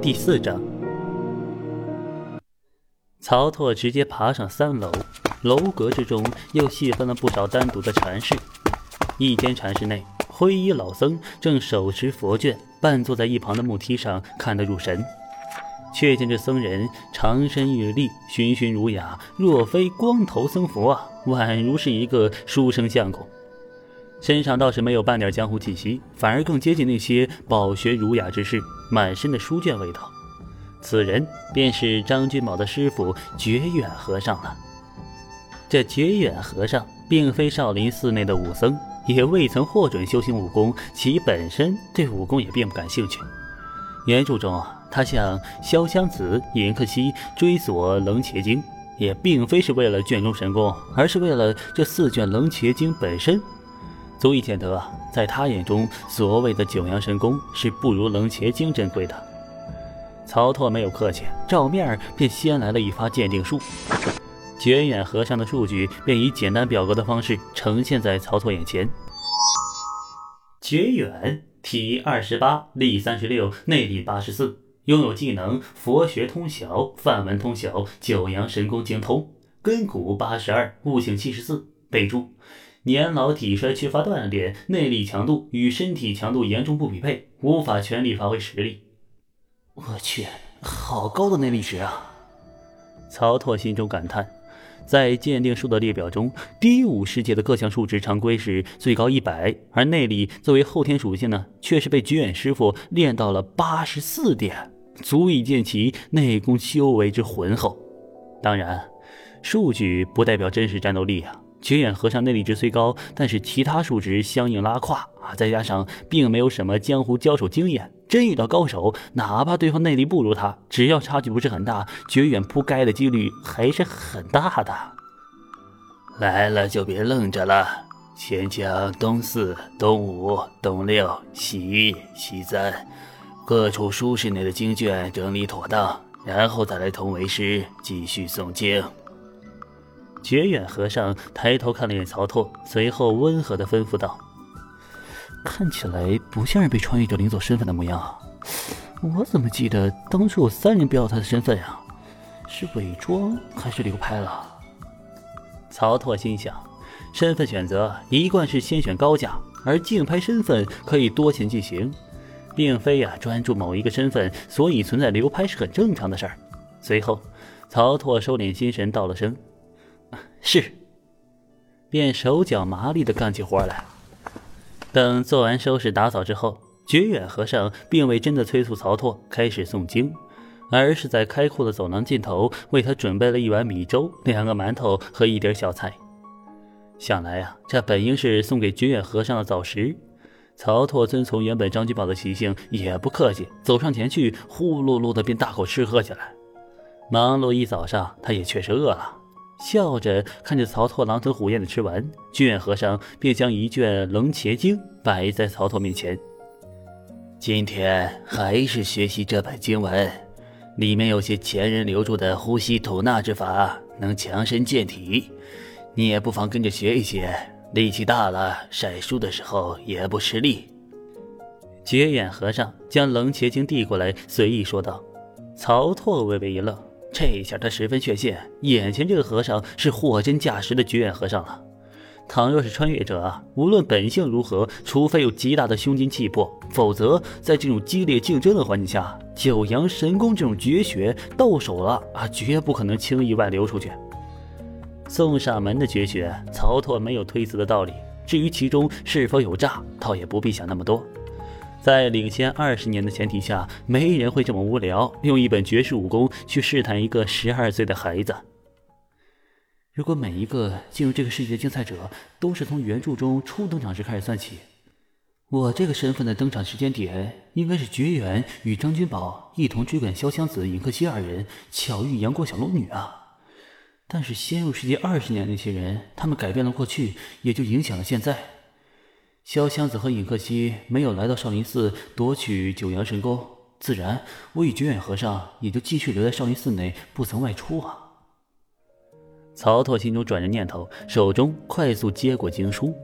第四章。曹拓直接爬上三楼，楼阁之中又细分了不少单独的禅室。一间禅室内，灰衣老僧正手持佛卷，半坐在一旁的木梯上看得入神。却见这僧人长身玉立，循循儒雅，若非光头僧佛啊，宛如是一个书生相公。身上倒是没有半点江湖气息，反而更接近那些饱学儒雅之士，满身的书卷味道。此人便是张君宝的师傅觉远和尚了。这觉远和尚并非少林寺内的武僧，也未曾获准修行武功，其本身对武功也并不感兴趣。原著中，他向潇湘子、尹克西追索《楞伽经》，也并非是为了卷中神功，而是为了这四卷《楞伽经》本身，足以见得在他眼中，所谓的九阳神功是不如《楞伽经》珍贵的。曹拓没有客气，照面便先来了一发鉴定术。绝远和尚的数据便以简单表格的方式呈现在曹拓眼前。绝远体二十八，力三十六，内力八十四，拥有技能佛学通晓、梵文通晓、九阳神功精通，根骨八十二，悟性七十四。备注：年老体衰，缺乏锻炼，内力强度与身体强度严重不匹配，无法全力发挥实力。我去，好高的内力值啊！曹拓心中感叹，在鉴定术的列表中，第五世界的各项数值常规是最高一百，而内力作为后天属性呢，却是被菊远师傅练到了八十四点，足以见其内功修为之浑厚。当然，数据不代表真实战斗力啊。绝远和尚内力值虽高，但是其他数值相应拉胯啊，再加上并没有什么江湖交手经验，真遇到高手，哪怕对方内力不如他，只要差距不是很大，绝远扑街的几率还是很大的。来了就别愣着了，先将东四、东五、东六、西一、西三各处书室内的经卷整理妥当，然后再来同为师继续诵经。觉远和尚抬头看了眼曹拓，随后温和的吩咐道：“看起来不像是被穿越者领走身份的模样啊。我怎么记得当初有三人标他的身份呀？是伪装还是流拍了？”曹拓心想，身份选择一贯是先选高价，而竞拍身份可以多钱进行，并非呀专注某一个身份，所以存在流拍是很正常的事儿。随后，曹拓收敛心神，道了声。是，便手脚麻利的干起活来。等做完收拾打扫之后，觉远和尚并未真的催促曹拓开始诵经，而是在开阔的走廊尽头为他准备了一碗米粥、两个馒头和一碟小菜。想来啊，这本应是送给觉远和尚的早食。曹拓遵从原本张君宝的习性，也不客气，走上前去，呼噜噜的便大口吃喝起来。忙碌一早上，他也确实饿了。笑着看着曹拓狼吞虎咽的吃完，觉远和尚便将一卷《楞伽经》摆在曹拓面前。今天还是学习这本经文，里面有些前人留住的呼吸吐纳之法，能强身健体。你也不妨跟着学一学，力气大了，晒书的时候也不吃力。觉远和尚将《楞伽经》递过来，随意说道。曹拓微微一愣。这下他十分确信，眼前这个和尚是货真价实的绝远和尚了。倘若是穿越者，无论本性如何，除非有极大的胸襟气魄，否则在这种激烈竞争的环境下，九阳神功这种绝学到手了啊，绝不可能轻易外流出去。送上门的绝学，曹拓没有推辞的道理。至于其中是否有诈，倒也不必想那么多。在领先二十年的前提下，没人会这么无聊，用一本绝世武功去试探一个十二岁的孩子。如果每一个进入这个世界的竞赛者都是从原著中初登场时开始算起，我这个身份的登场时间点应该是绝缘与张君宝一同追赶潇湘子、尹克西二人，巧遇阳光小龙女啊。但是先入世界二十年那些人，他们改变了过去，也就影响了现在。潇湘子和尹克西没有来到少林寺夺取九阳神功，自然我与觉远和尚也就继续留在少林寺内，不曾外出啊。曹拓心中转着念头，手中快速接过经书。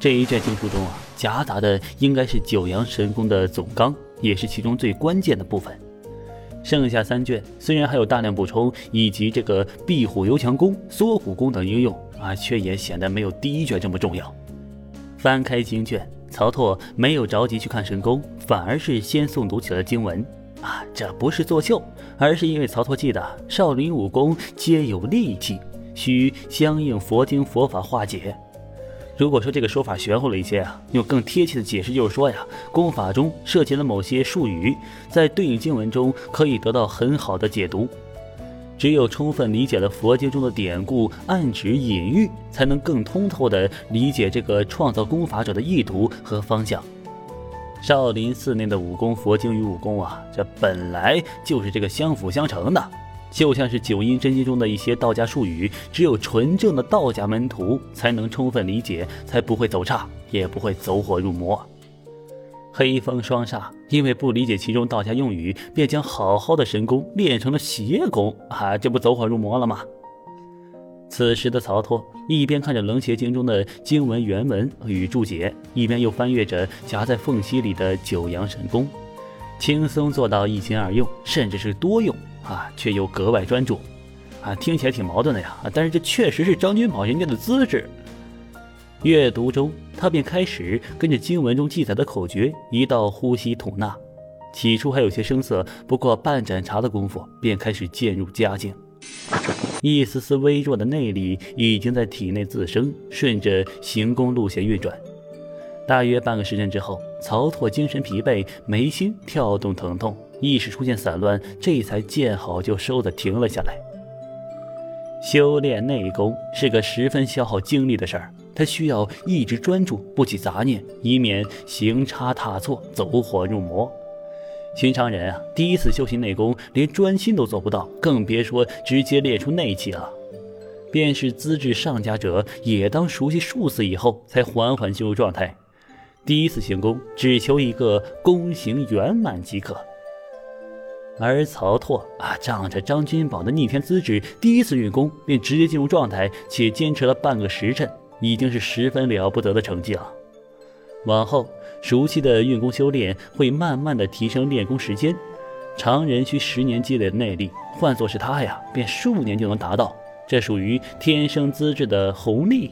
这一卷经书中啊，夹杂的应该是九阳神功的总纲，也是其中最关键的部分。剩下三卷虽然还有大量补充以及这个壁虎游墙功、缩骨功等应用啊，却也显得没有第一卷这么重要。翻开经卷，曹拓没有着急去看神功，反而是先诵读起了经文啊，这不是作秀，而是因为曹拓记得少林武功皆有利器，需相应佛经佛法化解。如果说这个说法玄乎了一些啊，用更贴切的解释就是说呀，功法中涉及了某些术语，在对应经文中可以得到很好的解读。只有充分理解了佛经中的典故、暗指、隐喻，才能更通透地理解这个创造功法者的意图和方向。少林寺内的武功、佛经与武功啊，这本来就是这个相辅相成的。就像是九阴真经中的一些道家术语，只有纯正的道家门徒才能充分理解，才不会走岔，也不会走火入魔。黑风双煞因为不理解其中道家用语，便将好好的神功练成了邪功啊！这不走火入魔了吗？此时的曹拓一边看着《楞邪经》中的经文原文与注解，一边又翻阅着夹在缝隙里的九阳神功，轻松做到一心二用，甚至是多用。啊，却又格外专注，啊，听起来挺矛盾的呀。但是这确实是张君宝人家的资质。阅读中，他便开始跟着经文中记载的口诀，一道呼吸吐纳。起初还有些生涩，不过半盏茶的功夫，便开始渐入佳境。一丝丝微弱的内力已经在体内自生，顺着行宫路线运转。大约半个时辰之后，曹拓精神疲惫，眉心跳动疼痛。意识出现散乱，这才见好就收的停了下来。修炼内功是个十分消耗精力的事儿，他需要一直专注，不起杂念，以免行差踏错，走火入魔。寻常人啊，第一次修行内功，连专心都做不到，更别说直接练出内气了。便是资质上佳者，也当熟悉数次以后，才缓缓进入状态。第一次行功，只求一个功行圆满即可。而曹拓啊，仗着张君宝的逆天资质，第一次运功便直接进入状态，且坚持了半个时辰，已经是十分了不得的成绩了。往后熟悉的运功修炼会慢慢的提升练功时间，常人需十年积累的内力，换作是他呀，便数年就能达到，这属于天生资质的红利。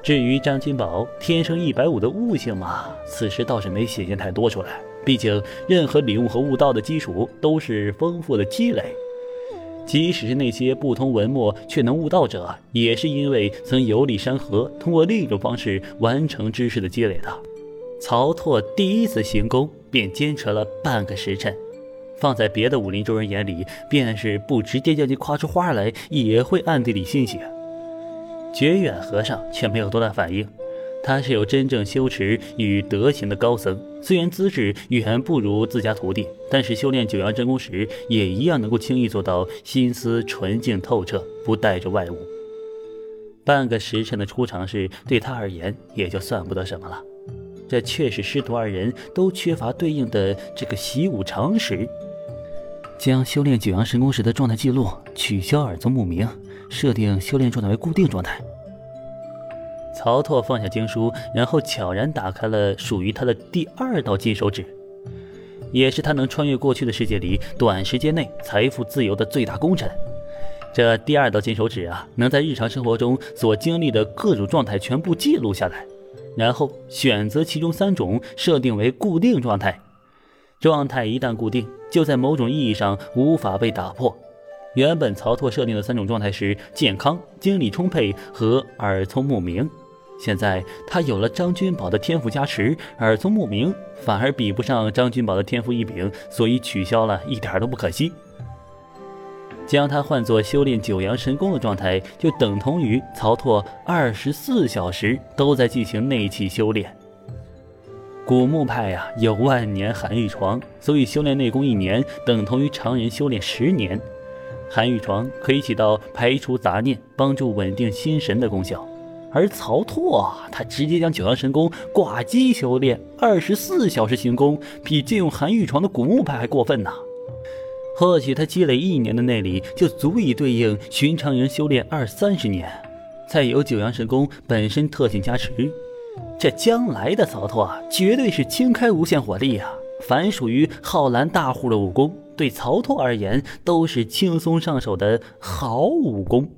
至于张君宝天生一百五的悟性嘛，此时倒是没显现太多出来。毕竟，任何领悟和悟道的基础都是丰富的积累。即使是那些不通文墨却能悟道者，也是因为曾游历山河，通过另一种方式完成知识的积累的。曹拓第一次行功便坚持了半个时辰，放在别的武林中人眼里，便是不直接叫你夸出花来，也会暗地里欣喜。觉远和尚却没有多大反应。他是有真正修持与德行的高僧，虽然资质远不如自家徒弟，但是修炼九阳真功时，也一样能够轻易做到心思纯净透彻，不带着外物。半个时辰的出场事，对他而言也就算不得什么了。这却是师徒二人都缺乏对应的这个习武常识。将修炼九阳神功时的状态记录取消耳宗目名，设定修炼状态为固定状态。曹拓放下经书，然后悄然打开了属于他的第二道金手指，也是他能穿越过去的世界里短时间内财富自由的最大功臣。这第二道金手指啊，能在日常生活中所经历的各种状态全部记录下来，然后选择其中三种设定为固定状态。状态一旦固定，就在某种意义上无法被打破。原本曹拓设定的三种状态是健康、精力充沛和耳聪目明。现在他有了张君宝的天赋加持，耳聪目明反而比不上张君宝的天赋异禀，所以取消了一点都不可惜。将它换作修炼九阳神功的状态，就等同于曹拓二十四小时都在进行内气修炼。古墓派呀有万年寒玉床，所以修炼内功一年等同于常人修炼十年。寒玉床可以起到排除杂念、帮助稳定心神的功效。而曹拓，他直接将九阳神功挂机修炼，二十四小时行功，比借用韩玉床的古墓派还过分呢。或许他积累一年的内力，就足以对应寻常人修炼二三十年。再有九阳神功本身特性加持，这将来的曹拓绝对是轻开无限火力啊！凡属于浩然大户的武功，对曹拓而言都是轻松上手的好武功。